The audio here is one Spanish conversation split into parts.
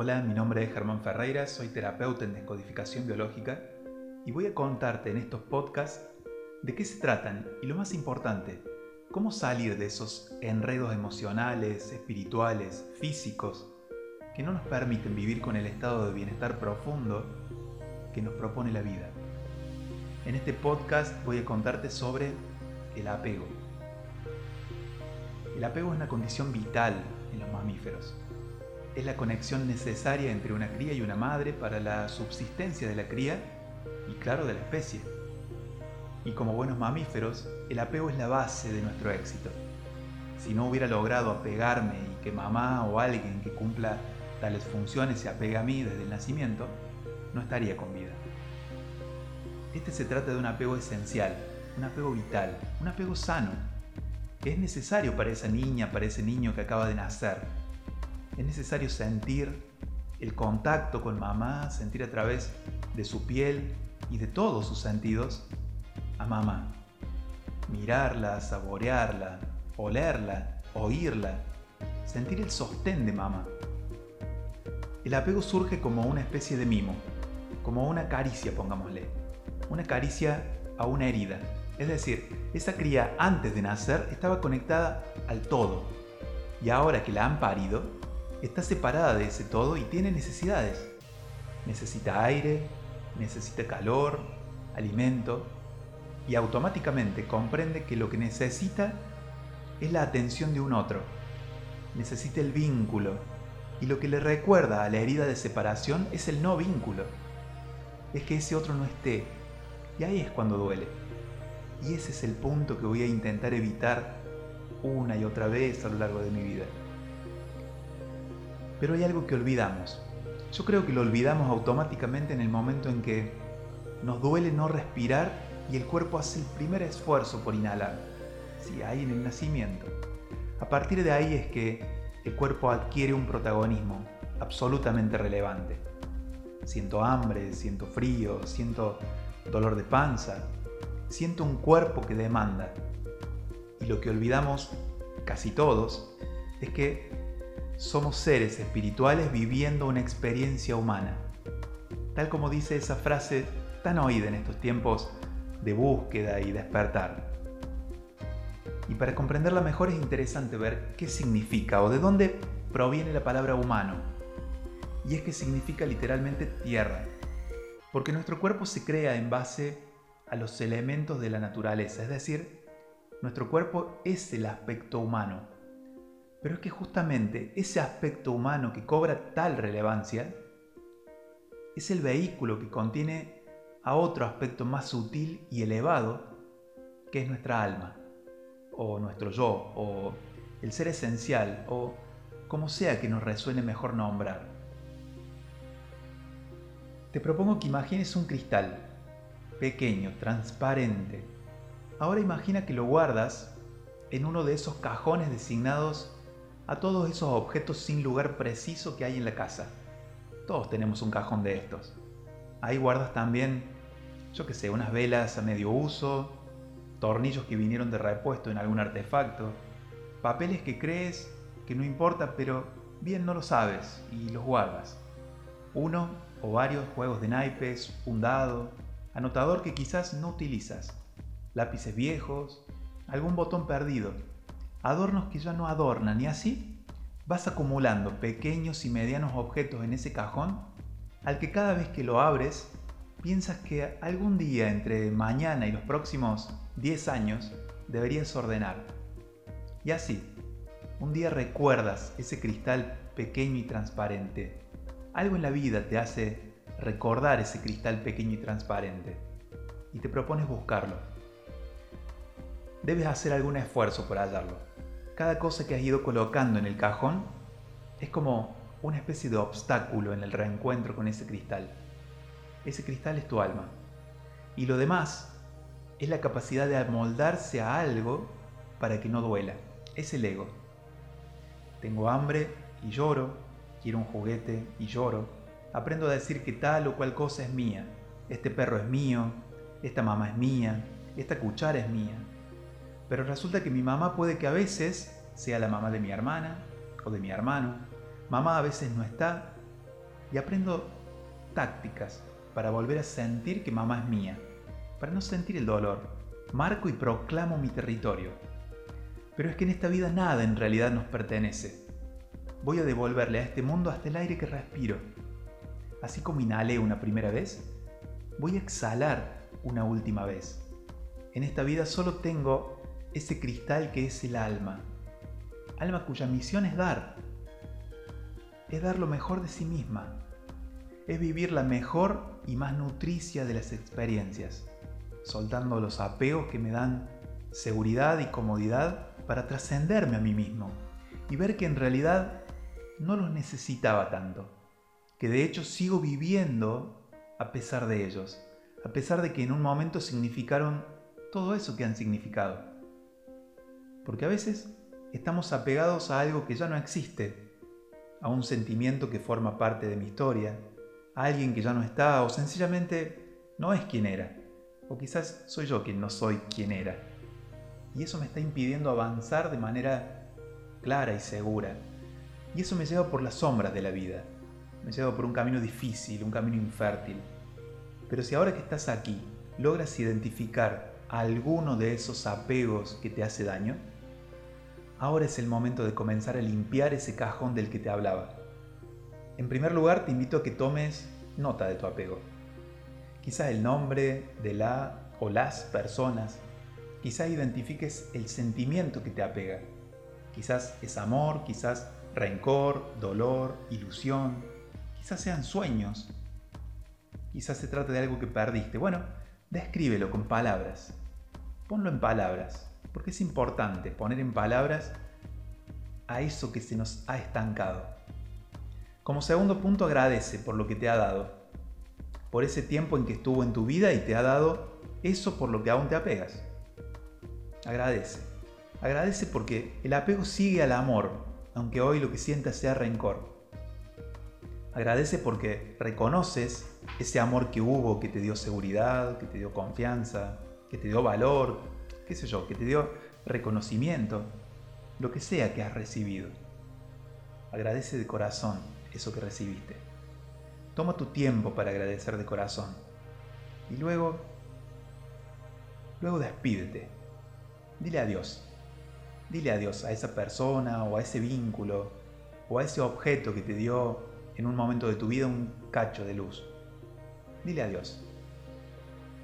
Hola, mi nombre es Germán Ferreira, soy terapeuta en descodificación biológica y voy a contarte en estos podcasts de qué se tratan y lo más importante, cómo salir de esos enredos emocionales, espirituales, físicos que no nos permiten vivir con el estado de bienestar profundo que nos propone la vida. En este podcast voy a contarte sobre el apego. El apego es una condición vital en los mamíferos es la conexión necesaria entre una cría y una madre para la subsistencia de la cría y claro de la especie. Y como buenos mamíferos, el apego es la base de nuestro éxito. Si no hubiera logrado apegarme y que mamá o alguien que cumpla tales funciones se apegue a mí desde el nacimiento, no estaría con vida. Este se trata de un apego esencial, un apego vital, un apego sano, es necesario para esa niña, para ese niño que acaba de nacer, es necesario sentir el contacto con mamá, sentir a través de su piel y de todos sus sentidos a mamá. Mirarla, saborearla, olerla, oírla, sentir el sostén de mamá. El apego surge como una especie de mimo, como una caricia, pongámosle, una caricia a una herida. Es decir, esa cría antes de nacer estaba conectada al todo y ahora que la han parido, está separada de ese todo y tiene necesidades. Necesita aire, necesita calor, alimento, y automáticamente comprende que lo que necesita es la atención de un otro. Necesita el vínculo, y lo que le recuerda a la herida de separación es el no vínculo. Es que ese otro no esté, y ahí es cuando duele. Y ese es el punto que voy a intentar evitar una y otra vez a lo largo de mi vida. Pero hay algo que olvidamos. Yo creo que lo olvidamos automáticamente en el momento en que nos duele no respirar y el cuerpo hace el primer esfuerzo por inhalar. Sí, ahí en el nacimiento. A partir de ahí es que el cuerpo adquiere un protagonismo absolutamente relevante. Siento hambre, siento frío, siento dolor de panza, siento un cuerpo que demanda. Y lo que olvidamos casi todos es que somos seres espirituales viviendo una experiencia humana. Tal como dice esa frase tan oída en estos tiempos de búsqueda y despertar. Y para comprenderla mejor es interesante ver qué significa o de dónde proviene la palabra humano. Y es que significa literalmente tierra. Porque nuestro cuerpo se crea en base a los elementos de la naturaleza, es decir, nuestro cuerpo es el aspecto humano pero es que justamente ese aspecto humano que cobra tal relevancia es el vehículo que contiene a otro aspecto más sutil y elevado, que es nuestra alma, o nuestro yo, o el ser esencial, o como sea que nos resuene mejor nombrar. Te propongo que imagines un cristal, pequeño, transparente. Ahora imagina que lo guardas en uno de esos cajones designados a todos esos objetos sin lugar preciso que hay en la casa. Todos tenemos un cajón de estos. Ahí guardas también, yo que sé, unas velas a medio uso, tornillos que vinieron de repuesto en algún artefacto, papeles que crees que no importa, pero bien no lo sabes y los guardas. Uno o varios juegos de naipes, un dado, anotador que quizás no utilizas, lápices viejos, algún botón perdido adornos que ya no adornan y así vas acumulando pequeños y medianos objetos en ese cajón al que cada vez que lo abres piensas que algún día entre mañana y los próximos 10 años deberías ordenar. Y así, un día recuerdas ese cristal pequeño y transparente. Algo en la vida te hace recordar ese cristal pequeño y transparente y te propones buscarlo. Debes hacer algún esfuerzo por hallarlo cada cosa que has ido colocando en el cajón es como una especie de obstáculo en el reencuentro con ese cristal. Ese cristal es tu alma. Y lo demás es la capacidad de amoldarse a algo para que no duela. Es el ego. Tengo hambre y lloro, quiero un juguete y lloro. Aprendo a decir que tal o cual cosa es mía. Este perro es mío, esta mamá es mía, esta cuchara es mía. Pero resulta que mi mamá puede que a veces sea la mamá de mi hermana o de mi hermano. Mamá a veces no está y aprendo tácticas para volver a sentir que mamá es mía, para no sentir el dolor. Marco y proclamo mi territorio. Pero es que en esta vida nada en realidad nos pertenece. Voy a devolverle a este mundo hasta el aire que respiro. Así como inhalé una primera vez, voy a exhalar una última vez. En esta vida solo tengo ese cristal que es el alma. Alma cuya misión es dar. Es dar lo mejor de sí misma. Es vivir la mejor y más nutricia de las experiencias, soltando los apegos que me dan seguridad y comodidad para trascenderme a mí mismo y ver que en realidad no los necesitaba tanto, que de hecho sigo viviendo a pesar de ellos, a pesar de que en un momento significaron todo eso que han significado. Porque a veces estamos apegados a algo que ya no existe, a un sentimiento que forma parte de mi historia, a alguien que ya no está o sencillamente no es quien era, o quizás soy yo quien no soy quien era. Y eso me está impidiendo avanzar de manera clara y segura. Y eso me lleva por las sombras de la vida, me lleva por un camino difícil, un camino infértil. Pero si ahora que estás aquí logras identificar alguno de esos apegos que te hace daño, ahora es el momento de comenzar a limpiar ese cajón del que te hablaba. En primer lugar, te invito a que tomes nota de tu apego. Quizás el nombre de la o las personas, quizás identifiques el sentimiento que te apega. Quizás es amor, quizás rencor, dolor, ilusión, quizás sean sueños, quizás se trate de algo que perdiste. Bueno, descríbelo con palabras. Ponlo en palabras, porque es importante poner en palabras a eso que se nos ha estancado. Como segundo punto, agradece por lo que te ha dado, por ese tiempo en que estuvo en tu vida y te ha dado eso por lo que aún te apegas. Agradece. Agradece porque el apego sigue al amor, aunque hoy lo que sientas sea rencor. Agradece porque reconoces ese amor que hubo, que te dio seguridad, que te dio confianza, que te dio valor, qué sé yo, que te dio reconocimiento, lo que sea que has recibido. Agradece de corazón eso que recibiste. Toma tu tiempo para agradecer de corazón. Y luego, luego despídete. Dile adiós. Dile adiós a esa persona o a ese vínculo o a ese objeto que te dio en un momento de tu vida un cacho de luz. Dile adiós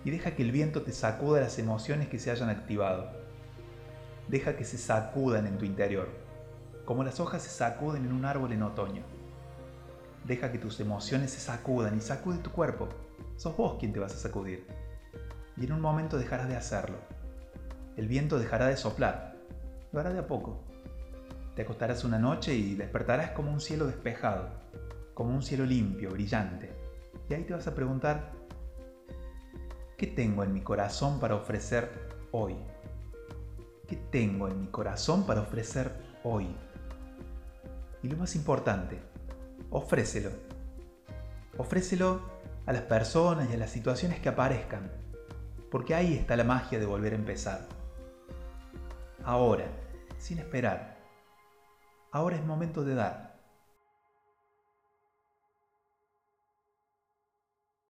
y deja que el viento te sacuda las emociones que se hayan activado. Deja que se sacudan en tu interior, como las hojas se sacuden en un árbol en otoño. Deja que tus emociones se sacudan y sacude tu cuerpo. Sos vos quien te vas a sacudir. Y en un momento dejarás de hacerlo. El viento dejará de soplar. Lo hará de a poco. Te acostarás una noche y despertarás como un cielo despejado, como un cielo limpio, brillante. Y ahí te vas a preguntar, ¿Qué tengo en mi corazón para ofrecer hoy? ¿Qué tengo en mi corazón para ofrecer hoy? Y lo más importante, ofrécelo. Ofrécelo a las personas y a las situaciones que aparezcan, porque ahí está la magia de volver a empezar. Ahora, sin esperar. Ahora es momento de dar.